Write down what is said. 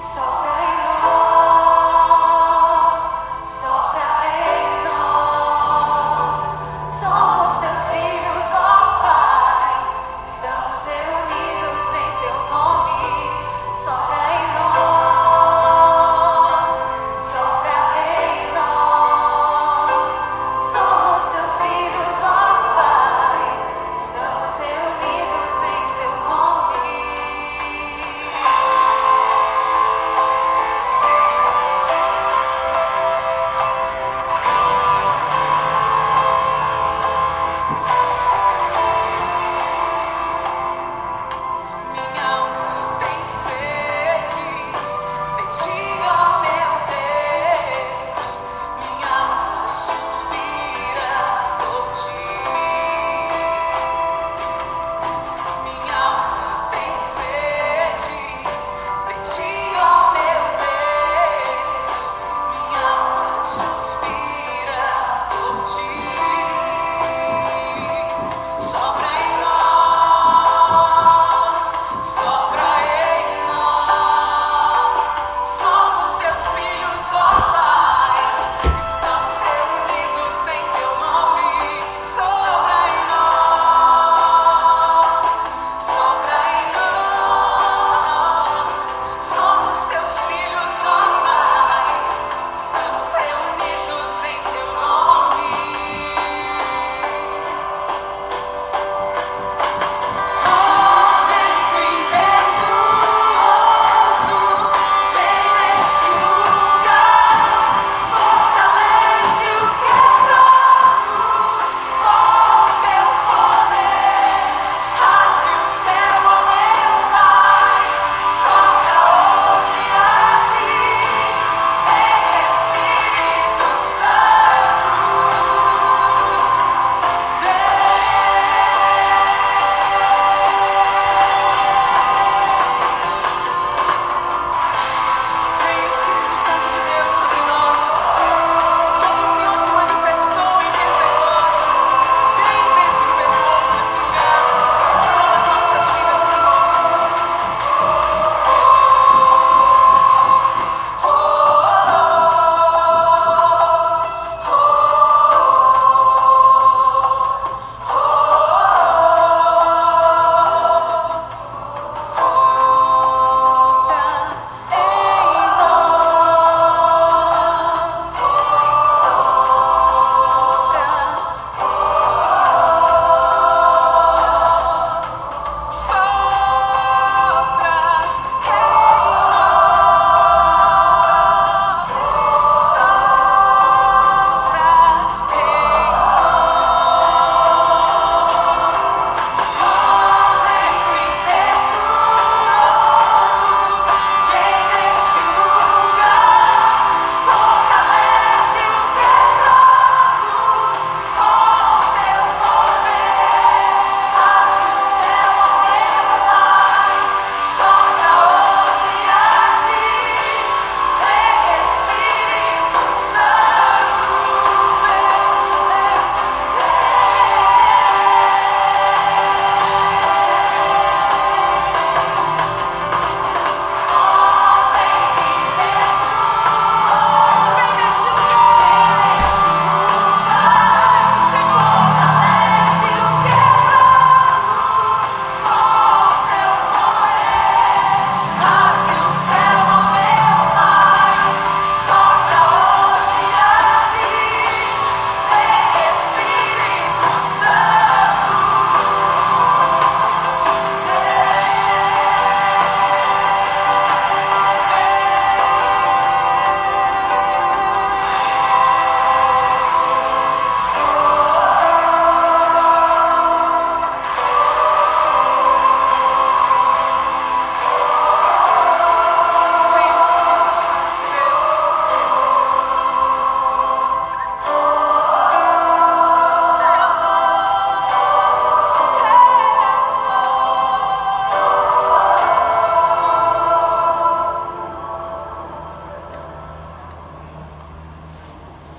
So